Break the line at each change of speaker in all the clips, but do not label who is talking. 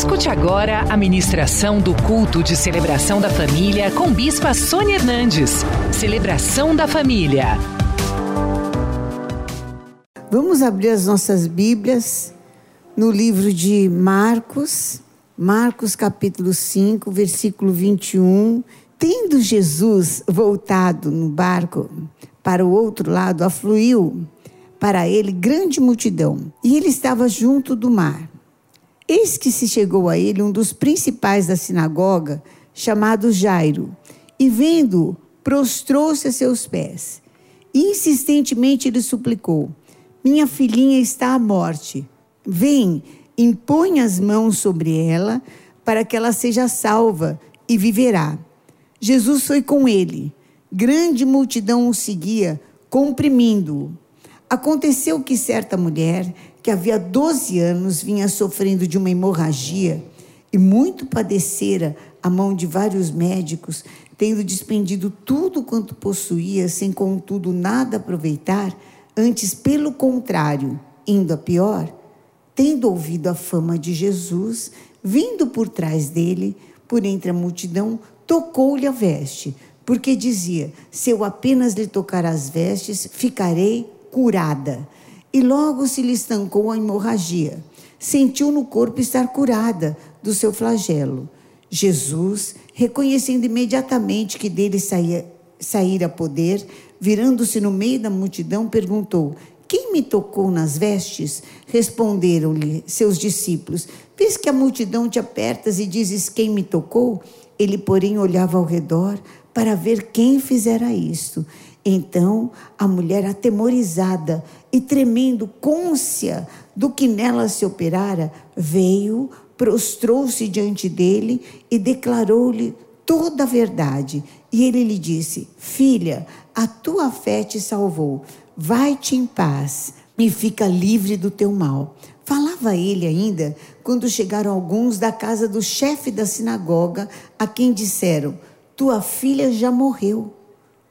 Escute agora a ministração do culto de celebração da família com Bispa Sônia Hernandes. Celebração da família.
Vamos abrir as nossas Bíblias no livro de Marcos, Marcos capítulo 5, versículo 21. Tendo Jesus voltado no barco para o outro lado, afluiu para ele grande multidão, e ele estava junto do mar. Eis que se chegou a ele um dos principais da sinagoga, chamado Jairo, e vendo, prostrou-se a seus pés. Insistentemente lhe suplicou: Minha filhinha está à morte. Vem, impõe as mãos sobre ela, para que ela seja salva e viverá. Jesus foi com ele. Grande multidão o seguia, comprimindo-o. Aconteceu que certa mulher, que havia 12 anos vinha sofrendo de uma hemorragia e muito padecera a mão de vários médicos, tendo despendido tudo quanto possuía, sem contudo nada aproveitar, antes pelo contrário, indo a pior, tendo ouvido a fama de Jesus, vindo por trás dele, por entre a multidão, tocou-lhe a veste, porque dizia: Se eu apenas lhe tocar as vestes, ficarei curada e logo se lhe estancou a hemorragia. Sentiu no corpo estar curada do seu flagelo. Jesus, reconhecendo imediatamente que dele saía, saíra poder, virando-se no meio da multidão, perguntou: Quem me tocou nas vestes? Responderam-lhe seus discípulos: Vês que a multidão te apertas e dizes: Quem me tocou? Ele, porém, olhava ao redor para ver quem fizera isto. Então a mulher, atemorizada e tremendo, côncia do que nela se operara, veio, prostrou-se diante dele e declarou-lhe toda a verdade. E ele lhe disse: Filha, a tua fé te salvou. Vai-te em paz e fica livre do teu mal. Falava ele ainda quando chegaram alguns da casa do chefe da sinagoga, a quem disseram: Tua filha já morreu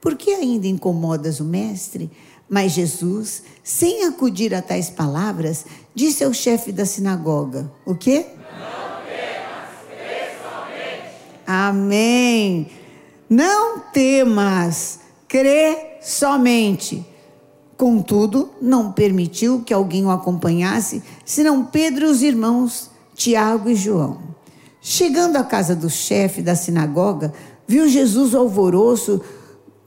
por que ainda incomodas o mestre? Mas Jesus, sem acudir a tais palavras, disse ao chefe da sinagoga: O quê?
Não temas, somente.
Amém. Não temas, crê somente. Contudo, não permitiu que alguém o acompanhasse, senão Pedro e os irmãos, Tiago e João. Chegando à casa do chefe da sinagoga, viu Jesus alvoroço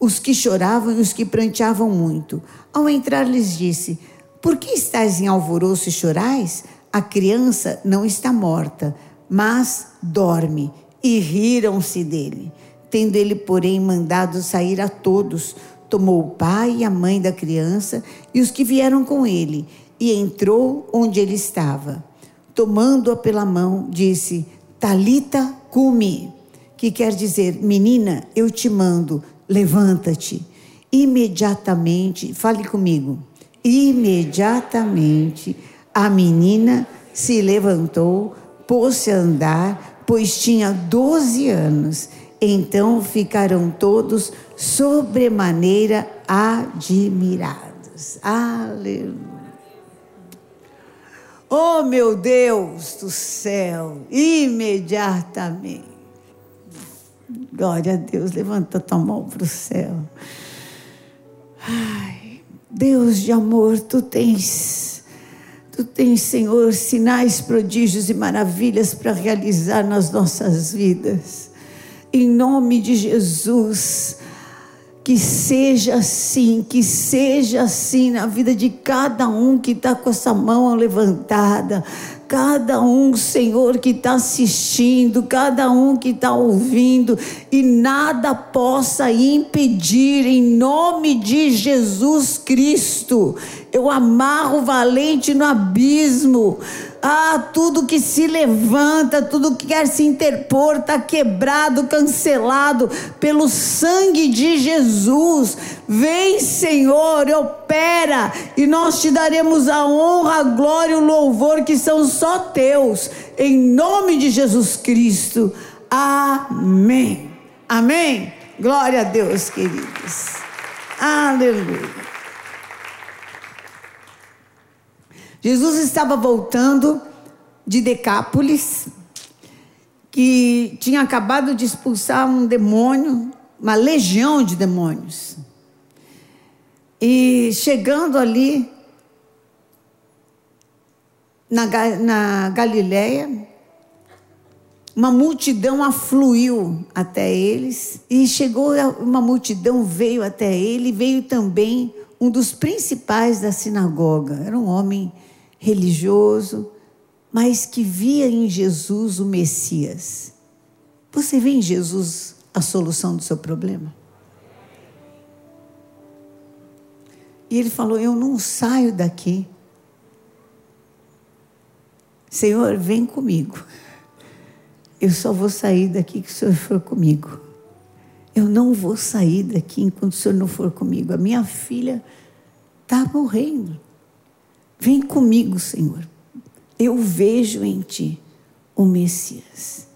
os que choravam e os que pranteavam muito. Ao entrar, lhes disse: Por que estáis em alvoroço e chorais? A criança não está morta, mas dorme. E riram-se dele. Tendo ele, porém, mandado sair a todos, tomou o pai e a mãe da criança e os que vieram com ele, e entrou onde ele estava. Tomando-a pela mão, disse: Talita cumi, que quer dizer, menina, eu te mando, levanta-te. Imediatamente, fale comigo. Imediatamente a menina se levantou, pôs-se a andar, pois tinha 12 anos. Então ficaram todos sobremaneira admirados. Aleluia. Oh meu Deus do céu, imediatamente. Glória a Deus, levanta tua mão para o céu. Ai, Deus de amor, tu tens, tu tens, Senhor, sinais, prodígios e maravilhas para realizar nas nossas vidas. Em nome de Jesus, que seja assim, que seja assim na vida de cada um que está com essa mão levantada, cada um, Senhor, que está assistindo, cada um que está ouvindo, e nada possa impedir, em nome de Jesus Cristo. Eu amarro valente no abismo. Ah, tudo que se levanta, tudo que quer se interpor, está quebrado, cancelado pelo sangue de Jesus. Vem, Senhor, opera, e nós te daremos a honra, a glória e o louvor que são só teus, em nome de Jesus Cristo. Amém. Amém. Glória a Deus, queridos. Aleluia. Jesus estava voltando de Decápolis, que tinha acabado de expulsar um demônio, uma legião de demônios. E chegando ali na, na Galileia, uma multidão afluiu até eles e chegou uma multidão veio até ele, veio também um dos principais da sinagoga. Era um homem religioso, mas que via em Jesus o Messias. Você vê em Jesus a solução do seu problema? E ele falou: Eu não saio daqui. Senhor, vem comigo. Eu só vou sair daqui que o Senhor for comigo. Eu não vou sair daqui enquanto o Senhor não for comigo. A minha filha está morrendo. Vem comigo, Senhor. Eu vejo em Ti o Messias.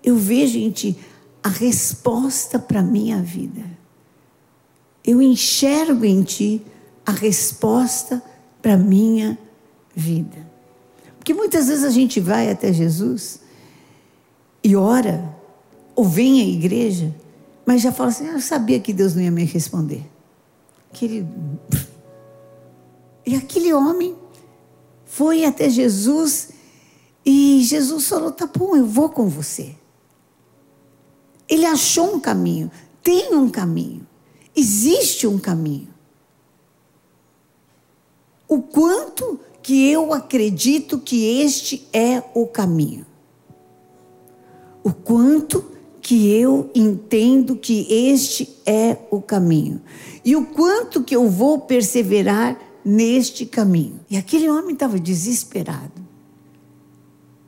Eu vejo em Ti a resposta para a minha vida. Eu enxergo em Ti a resposta para a minha vida. Porque muitas vezes a gente vai até Jesus e ora, ou vem à igreja, mas já fala assim: ah, eu sabia que Deus não ia me responder. Aquele... E aquele homem foi até Jesus e Jesus falou: tá bom, eu vou com você. Ele achou um caminho, tem um caminho, existe um caminho. O quanto que eu acredito que este é o caminho o quanto que eu entendo que este é o caminho e o quanto que eu vou perseverar neste caminho. E aquele homem estava desesperado.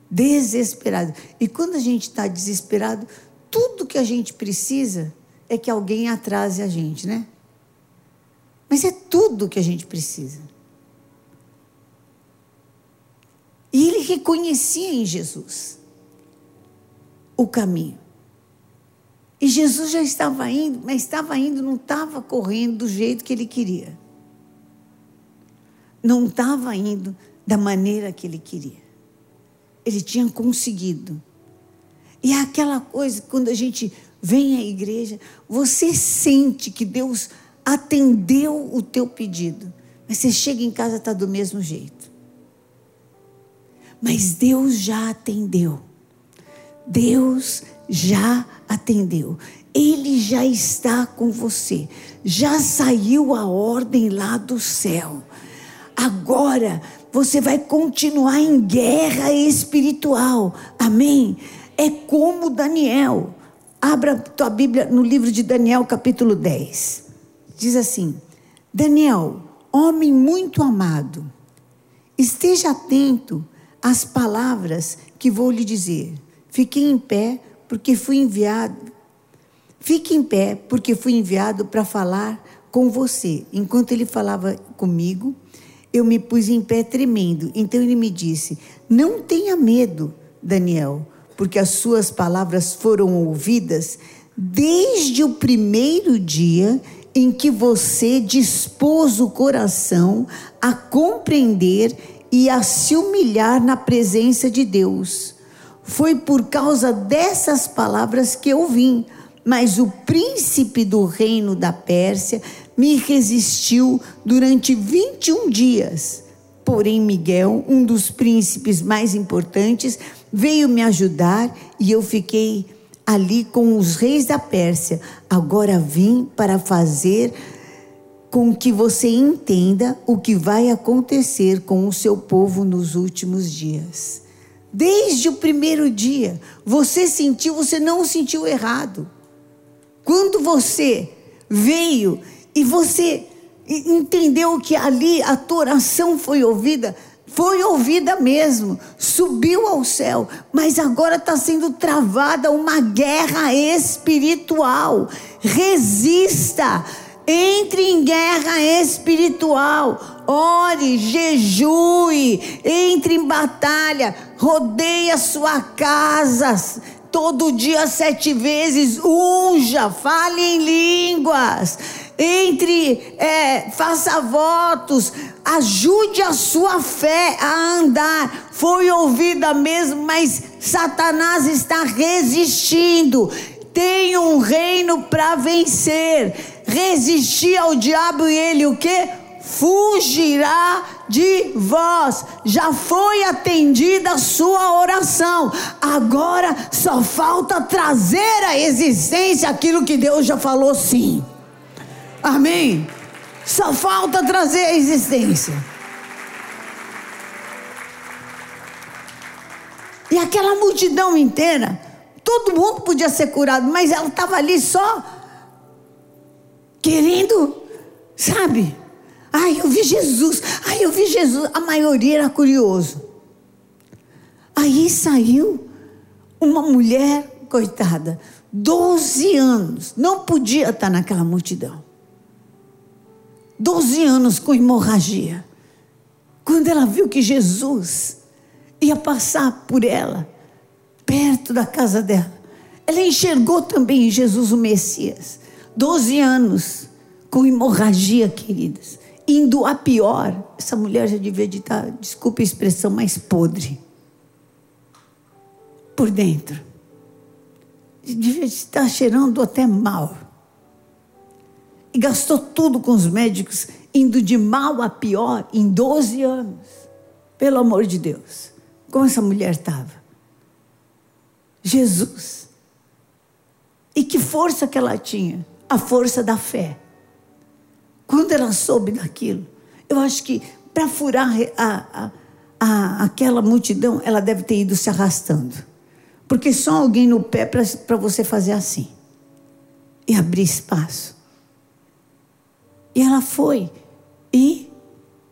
Desesperado. E quando a gente está desesperado, tudo que a gente precisa é que alguém atrase a gente, né? Mas é tudo que a gente precisa. E ele reconhecia em Jesus o caminho. E Jesus já estava indo, mas estava indo, não estava correndo do jeito que ele queria. Não estava indo da maneira que ele queria. Ele tinha conseguido. E é aquela coisa, quando a gente vem à igreja, você sente que Deus atendeu o teu pedido, mas você chega em casa está do mesmo jeito. Mas Deus já atendeu. Deus já atendeu. Ele já está com você. Já saiu a ordem lá do céu. Agora você vai continuar em guerra espiritual. Amém? É como Daniel. Abra tua Bíblia no livro de Daniel, capítulo 10. Diz assim: Daniel, homem muito amado, esteja atento às palavras que vou lhe dizer Fiquei em pé porque fui enviado. Fique em pé porque fui enviado para falar com você. Enquanto ele falava comigo, eu me pus em pé tremendo. Então ele me disse: Não tenha medo, Daniel, porque as suas palavras foram ouvidas desde o primeiro dia em que você dispôs o coração a compreender e a se humilhar na presença de Deus. Foi por causa dessas palavras que eu vim. Mas o príncipe do reino da Pérsia me resistiu durante 21 dias. Porém, Miguel, um dos príncipes mais importantes, veio me ajudar e eu fiquei ali com os reis da Pérsia. Agora vim para fazer com que você entenda o que vai acontecer com o seu povo nos últimos dias. Desde o primeiro dia, você sentiu, você não sentiu errado. Quando você veio e você entendeu que ali a tua oração foi ouvida, foi ouvida mesmo, subiu ao céu, mas agora está sendo travada uma guerra espiritual. Resista, entre em guerra espiritual, ore, jejue, entre em batalha, rodeie a sua casa, todo dia sete vezes, unja, fale em línguas, entre, é, faça votos, ajude a sua fé a andar. Foi ouvida mesmo, mas Satanás está resistindo. Tem um reino para vencer. Resistir ao diabo e ele o que? Fugirá de vós. Já foi atendida a sua oração. Agora só falta trazer à existência aquilo que Deus já falou sim. Amém? Só falta trazer à existência. E aquela multidão inteira, todo mundo podia ser curado, mas ela estava ali só querendo, sabe? Ai, eu vi Jesus. Ai, eu vi Jesus. A maioria era curioso. Aí saiu uma mulher, coitada, 12 anos, não podia estar naquela multidão. 12 anos com hemorragia. Quando ela viu que Jesus ia passar por ela, perto da casa dela, ela enxergou também Jesus o Messias. 12 anos com hemorragia, queridas indo a pior. Essa mulher já devia estar, desculpe a expressão, mais podre. Por dentro. Devia estar cheirando até mal. Gastou tudo com os médicos, indo de mal a pior em 12 anos. Pelo amor de Deus. Como essa mulher estava. Jesus. E que força que ela tinha? A força da fé. Quando ela soube daquilo, eu acho que para furar a, a, a, aquela multidão, ela deve ter ido se arrastando. Porque só alguém no pé para você fazer assim e abrir espaço. E ela foi e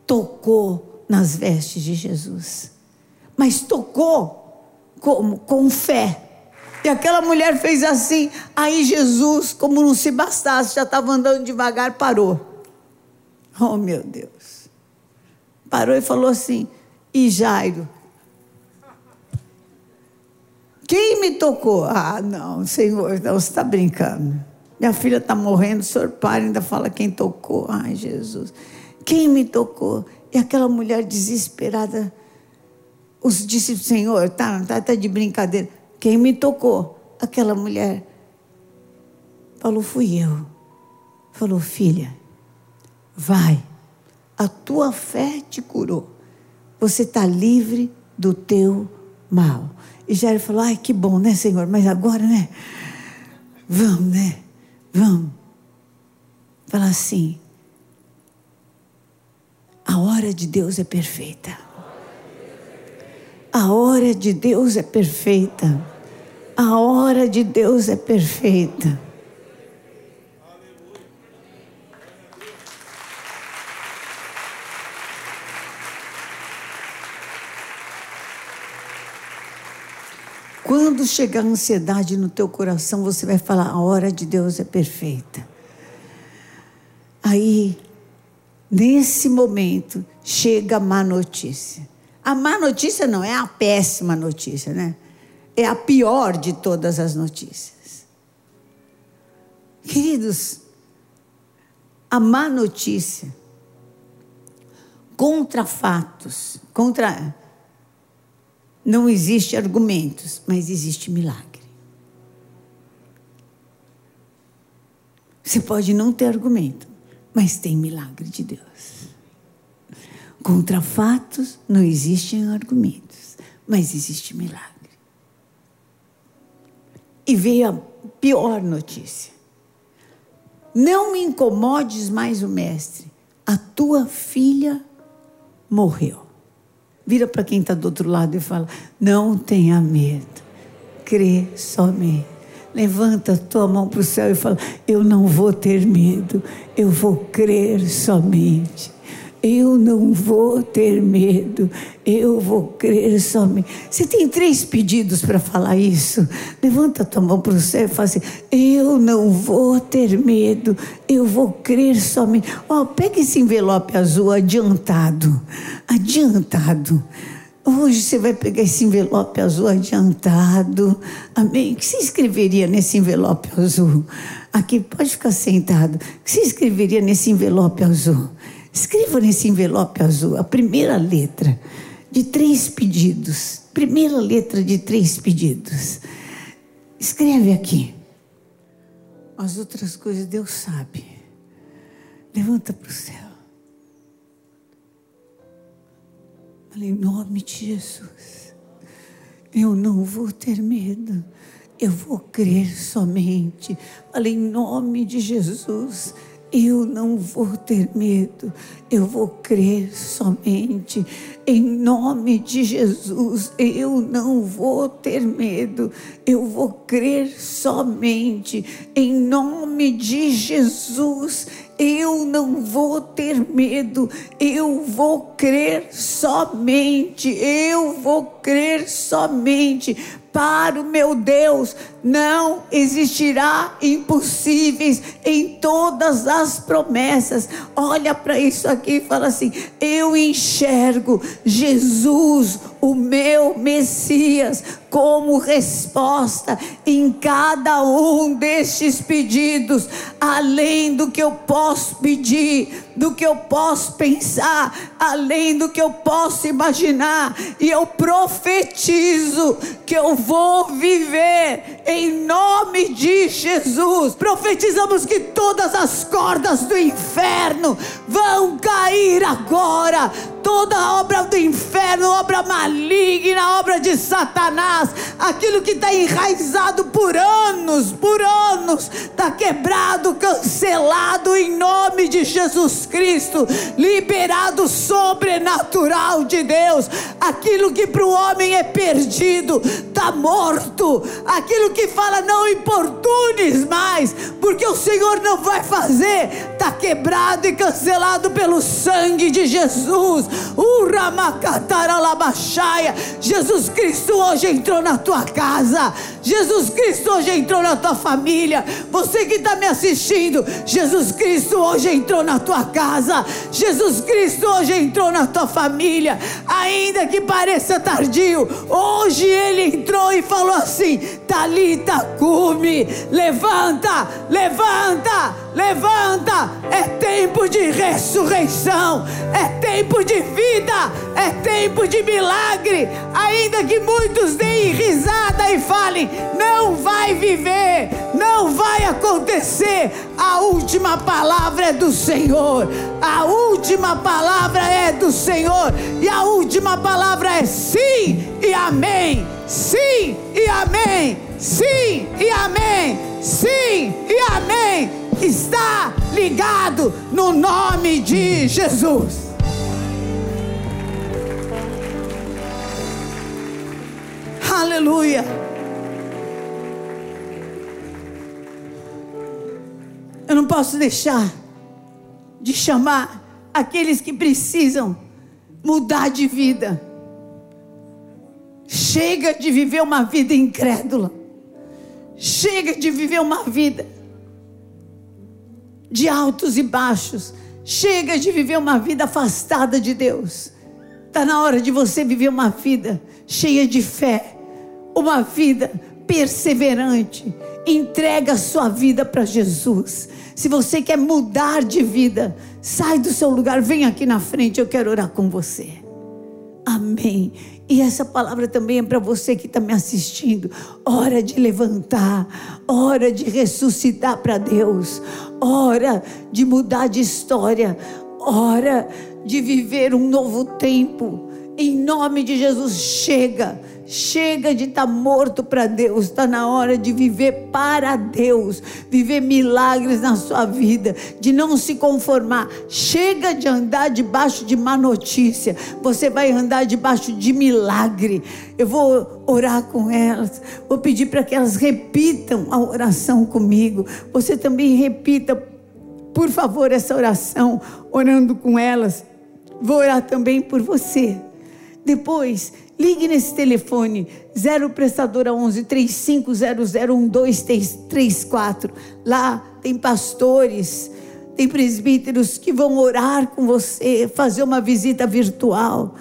tocou nas vestes de Jesus. Mas tocou como? Com fé. E aquela mulher fez assim. Aí Jesus, como não se bastasse, já estava andando devagar, parou. Oh, meu Deus. Parou e falou assim: E Jairo? Quem me tocou? Ah, não, Senhor, não, você está brincando. Minha filha está morrendo, o senhor para ainda fala quem tocou. Ai, Jesus. Quem me tocou? E aquela mulher desesperada, os discípulos, Senhor, tá, tá, tá de brincadeira. Quem me tocou? Aquela mulher falou, fui eu. Falou, filha, Vai, a tua fé te curou. Você está livre do teu mal. E Jairo falou: Ai, que bom, né, Senhor? Mas agora, né? Vamos, né? Vamos. Fala assim: a hora de Deus é perfeita. A hora de Deus é perfeita. A hora de Deus é perfeita. Quando chegar a ansiedade no teu coração, você vai falar: a hora de Deus é perfeita. Aí, nesse momento, chega a má notícia. A má notícia não é a péssima notícia, né? É a pior de todas as notícias. Queridos, a má notícia contra fatos, contra não existe argumentos, mas existe milagre. Você pode não ter argumento, mas tem milagre de Deus. Contra fatos não existem argumentos, mas existe milagre. E veio a pior notícia. Não me incomodes mais o mestre, a tua filha morreu. Vira para quem está do outro lado e fala: Não tenha medo, crê somente. Levanta a tua mão para o céu e fala: Eu não vou ter medo, eu vou crer somente. Eu não vou ter medo, eu vou crer somente. Você tem três pedidos para falar isso? Levanta a tua mão para o céu e fala assim: Eu não vou ter medo, eu vou crer somente. Ó, oh, pega esse envelope azul adiantado, adiantado. Hoje você vai pegar esse envelope azul adiantado. Amém? O que você escreveria nesse envelope azul? Aqui, pode ficar sentado. O que você escreveria nesse envelope azul? Escreva nesse envelope azul a primeira letra de três pedidos. Primeira letra de três pedidos. Escreve aqui. As outras coisas Deus sabe. Levanta para o céu. Fala em nome de Jesus. Eu não vou ter medo. Eu vou crer somente. Fala em nome de Jesus. Eu não vou ter medo, eu vou crer somente. Em nome de Jesus, eu não vou ter medo, eu vou crer somente. Em nome de Jesus, eu não vou ter medo, eu vou crer somente. Eu vou crer somente para o meu Deus não existirá impossíveis em todas as promessas. Olha para isso aqui e fala assim: eu enxergo Jesus, o meu Messias, como resposta em cada um destes pedidos, além do que eu posso pedir, do que eu posso pensar, além do que eu posso imaginar, e eu profetizo que eu vou viver em nome de Jesus. Profetizamos que todas as cordas do inferno vão cair agora. Toda obra do inferno, obra maligna, obra de Satanás, aquilo que está enraizado por anos, por anos, está quebrado, cancelado em nome de Jesus Cristo, liberado sobrenatural de Deus. Aquilo que para o homem é perdido, está morto. Aquilo que fala não importunes mais, porque o Senhor não vai fazer, está quebrado e cancelado pelo sangue de Jesus. Jesus Cristo hoje entrou na tua casa. Jesus Cristo hoje entrou na tua família. Você que está me assistindo, Jesus Cristo hoje entrou na tua casa. Jesus Cristo hoje entrou na tua família. Ainda que pareça tardio, hoje ele entrou e falou assim: Talita, cume, levanta, levanta, levanta. É tempo de ressurreição, é tempo de vida, é tempo de milagre. Ainda que muitos deem risada e falem: não vai viver, não vai acontecer. A última palavra é do Senhor, a última palavra é do Senhor, e a última palavra é sim e amém. Sim e amém. Sim e amém. Sim e amém. Está ligado no nome de Jesus. Aleluia. Posso deixar de chamar aqueles que precisam mudar de vida. Chega de viver uma vida incrédula. Chega de viver uma vida de altos e baixos. Chega de viver uma vida afastada de Deus. Está na hora de você viver uma vida cheia de fé, uma vida perseverante. Entrega a sua vida para Jesus. Se você quer mudar de vida, sai do seu lugar, vem aqui na frente, eu quero orar com você. Amém. E essa palavra também é para você que está me assistindo. Hora de levantar, hora de ressuscitar para Deus, hora de mudar de história, hora de viver um novo tempo. Em nome de Jesus, chega Chega de estar tá morto para Deus, está na hora de viver para Deus, viver milagres na sua vida, de não se conformar. Chega de andar debaixo de má notícia, você vai andar debaixo de milagre. Eu vou orar com elas, vou pedir para que elas repitam a oração comigo. Você também repita, por favor, essa oração, orando com elas. Vou orar também por você. Depois, Ligue nesse telefone 0 prestadora 11 3500 1234. Lá tem pastores, tem presbíteros que vão orar com você, fazer uma visita virtual.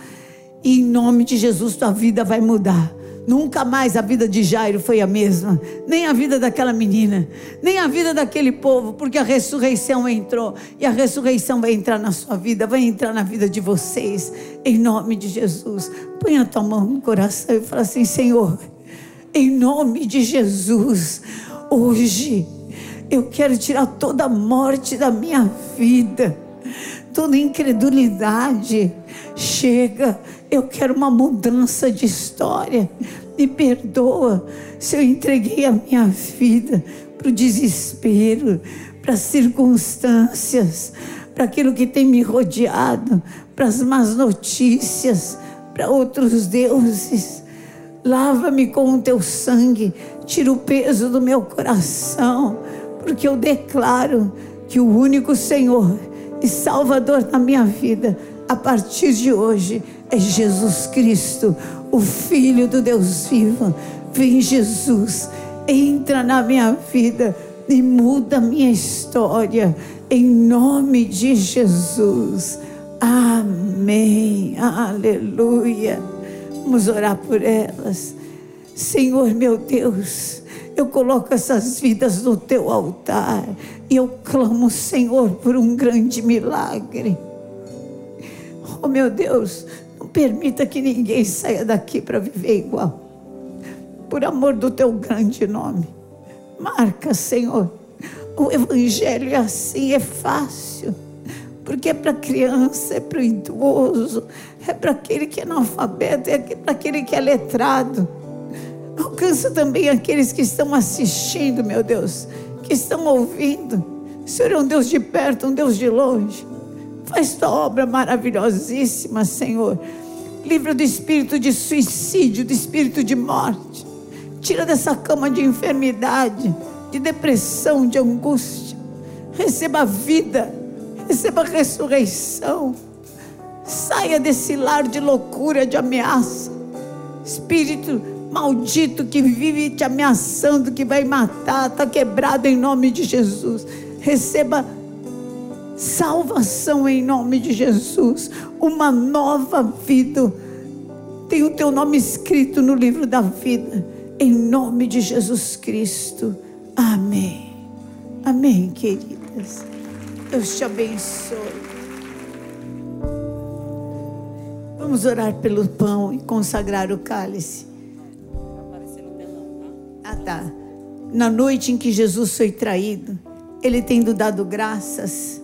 E em nome de Jesus, tua vida vai mudar. Nunca mais a vida de Jairo foi a mesma, nem a vida daquela menina, nem a vida daquele povo, porque a ressurreição entrou e a ressurreição vai entrar na sua vida, vai entrar na vida de vocês, em nome de Jesus. Põe a tua mão no coração e fala assim: Senhor, em nome de Jesus, hoje eu quero tirar toda a morte da minha vida, toda incredulidade. Chega eu quero uma mudança de história. Me perdoa se eu entreguei a minha vida para o desespero, para as circunstâncias, para aquilo que tem me rodeado, para as más notícias, para outros deuses. Lava-me com o teu sangue, tira o peso do meu coração, porque eu declaro que o único Senhor e Salvador da minha vida, a partir de hoje, é Jesus Cristo, o Filho do Deus vivo. Vem, Jesus, entra na minha vida e muda a minha história, em nome de Jesus. Amém. Aleluia. Vamos orar por elas. Senhor meu Deus, eu coloco essas vidas no teu altar e eu clamo, Senhor, por um grande milagre. Oh meu Deus, permita que ninguém saia daqui para viver igual. Por amor do teu grande nome. Marca, Senhor. O evangelho é assim, é fácil. Porque é para criança, é para o idoso, é para aquele que é analfabeto, é para aquele que é letrado. Alcança também aqueles que estão assistindo, meu Deus, que estão ouvindo. O Senhor é um Deus de perto, um Deus de longe. Faz tua obra maravilhosíssima, Senhor. Livra do espírito de suicídio, do espírito de morte. Tira dessa cama de enfermidade, de depressão, de angústia. Receba vida, receba ressurreição. Saia desse lar de loucura, de ameaça. Espírito maldito que vive te ameaçando, que vai matar, está quebrado em nome de Jesus. Receba salvação em nome de Jesus, uma nova vida. Tem o teu nome escrito no livro da vida, em nome de Jesus Cristo. Amém. Amém, queridas. Deus te abençoe. Vamos orar pelo pão e consagrar o cálice. Ah, tá. Na noite em que Jesus foi traído, ele tendo dado graças,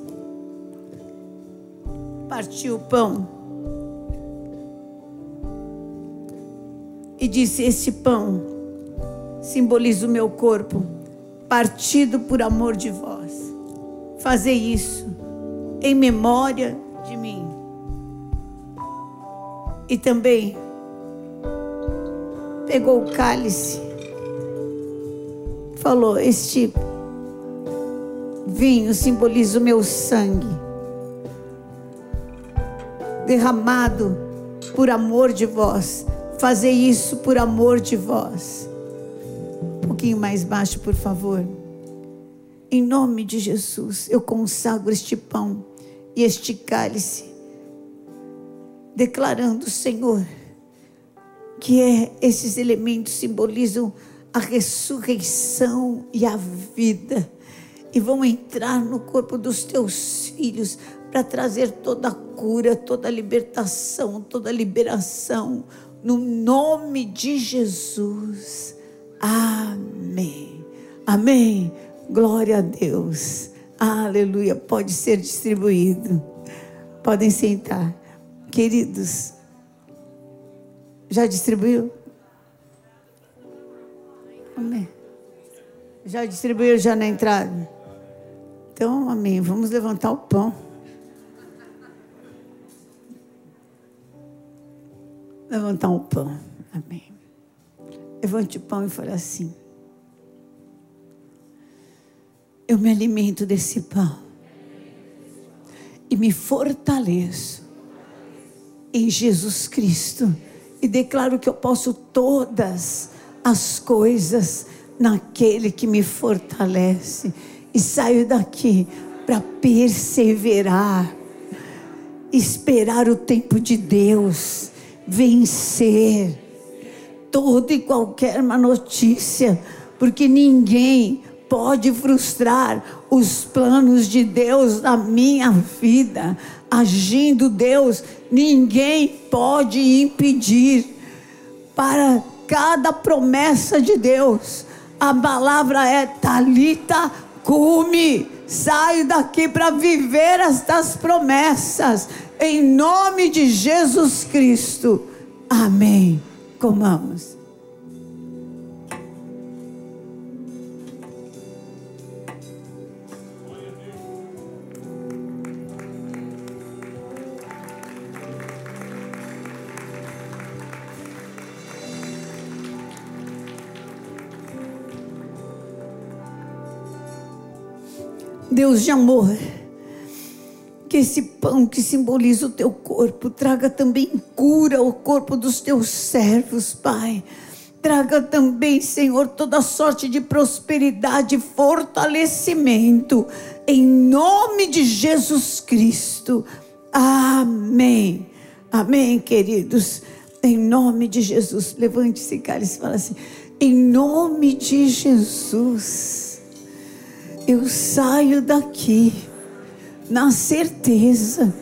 partiu o pão e disse: Esse pão simboliza o meu corpo, partido por amor de vós. Fazei isso em memória de mim. E também pegou o cálice, falou: Este vinho simboliza o meu sangue derramado por amor de vós. Fazer isso por amor de vós. Um pouquinho mais baixo, por favor. Em nome de Jesus, eu consagro este pão e este cálice, declarando, Senhor, que é, esses elementos simbolizam a ressurreição e a vida e vão entrar no corpo dos teus filhos para trazer toda a cura, toda a libertação, toda a liberação, no nome de Jesus. Amém. Amém. Glória a Deus. Aleluia. Pode ser distribuído. Podem sentar. Queridos, já distribuiu? Amém. Já distribuiu já na entrada? Então, amém. Vamos levantar o pão. Levantar um pão. Amém. Levante o pão e fale assim. Eu me alimento desse pão e me fortaleço em Jesus Cristo e declaro que eu posso todas as coisas naquele que me fortalece e saio daqui para perseverar, esperar o tempo de Deus vencer toda e qualquer má notícia, porque ninguém pode frustrar os planos de Deus na minha vida. Agindo Deus, ninguém pode impedir para cada promessa de Deus. A palavra é talita cume. Saio daqui para viver estas promessas em nome de Jesus Cristo. Amém. Comamos. Deus de amor, que esse pão que simboliza o teu corpo traga também cura ao corpo dos teus servos, Pai. Traga também, Senhor, toda sorte de prosperidade e fortalecimento, em nome de Jesus Cristo. Amém. Amém, queridos. Em nome de Jesus. Levante-se, cara, e fala assim: em nome de Jesus eu saio daqui na certeza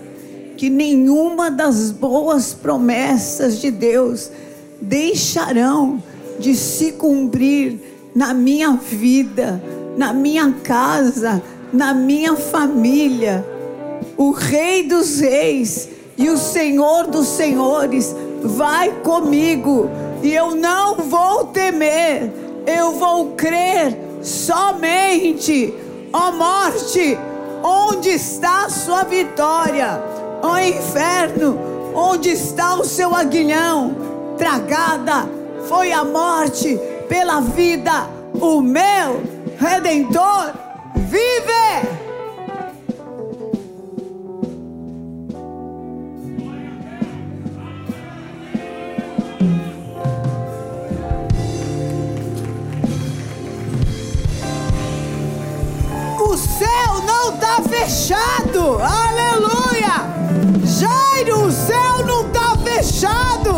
que nenhuma das boas promessas de Deus deixarão de se cumprir na minha vida, na minha casa, na minha família. O Rei dos Reis e o Senhor dos Senhores vai comigo e eu não vou temer, eu vou crer somente, ó morte, onde está a sua vitória? Ó inferno, onde está o seu aguilhão? Tragada foi a morte pela vida, o meu redentor vive. Fechado. Aleluia! Jairo, o céu não está fechado.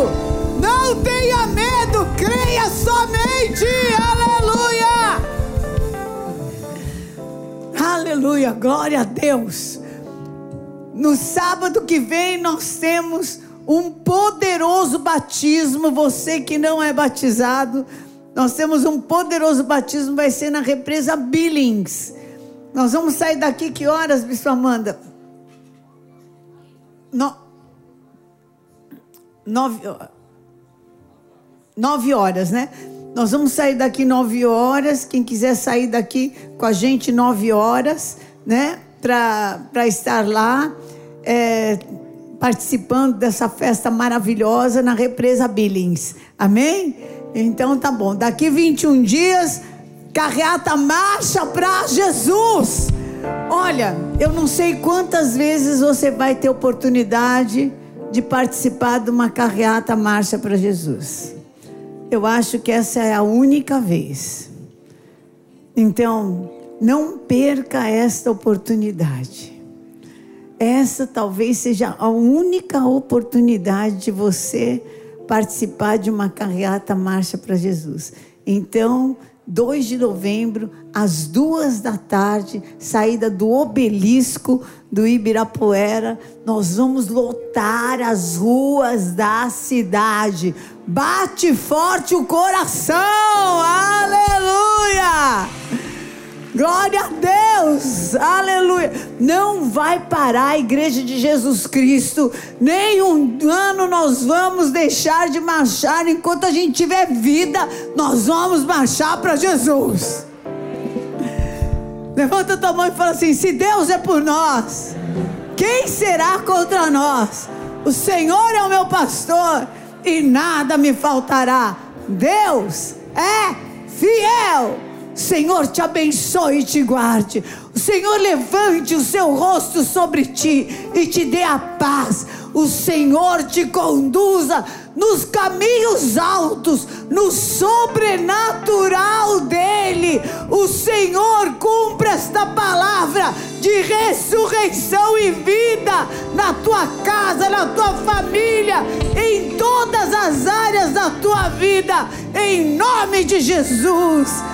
Não tenha medo, creia somente. Aleluia! Aleluia, glória a Deus. No sábado que vem nós temos um poderoso batismo. Você que não é batizado, nós temos um poderoso batismo, vai ser na represa Billings. Nós vamos sair daqui que horas, Bispo Amanda? No... Nove... nove horas, né? Nós vamos sair daqui nove horas. Quem quiser sair daqui com a gente nove horas, né? Para estar lá, é, participando dessa festa maravilhosa na represa Billings. Amém? Então tá bom. Daqui 21 dias Carreata marcha para Jesus. Olha, eu não sei quantas vezes você vai ter oportunidade de participar de uma carreata marcha para Jesus. Eu acho que essa é a única vez. Então, não perca esta oportunidade. Essa talvez seja a única oportunidade de você participar de uma carreata marcha para Jesus. Então, 2 de novembro, às duas da tarde, saída do obelisco do Ibirapuera, nós vamos lotar as ruas da cidade. Bate forte o coração, aleluia! Glória a Deus, aleluia. Não vai parar a igreja de Jesus Cristo. Nem um ano nós vamos deixar de marchar. Enquanto a gente tiver vida, nós vamos marchar para Jesus. Levanta tua mão e fala assim: se Deus é por nós, quem será contra nós? O Senhor é o meu pastor e nada me faltará. Deus é fiel. Senhor te abençoe e te guarde. O Senhor levante o seu rosto sobre ti e te dê a paz. O Senhor te conduza nos caminhos altos, no sobrenatural dele. O Senhor cumpra esta palavra de ressurreição e vida na tua casa, na tua família, em todas as áreas da tua vida, em nome de Jesus.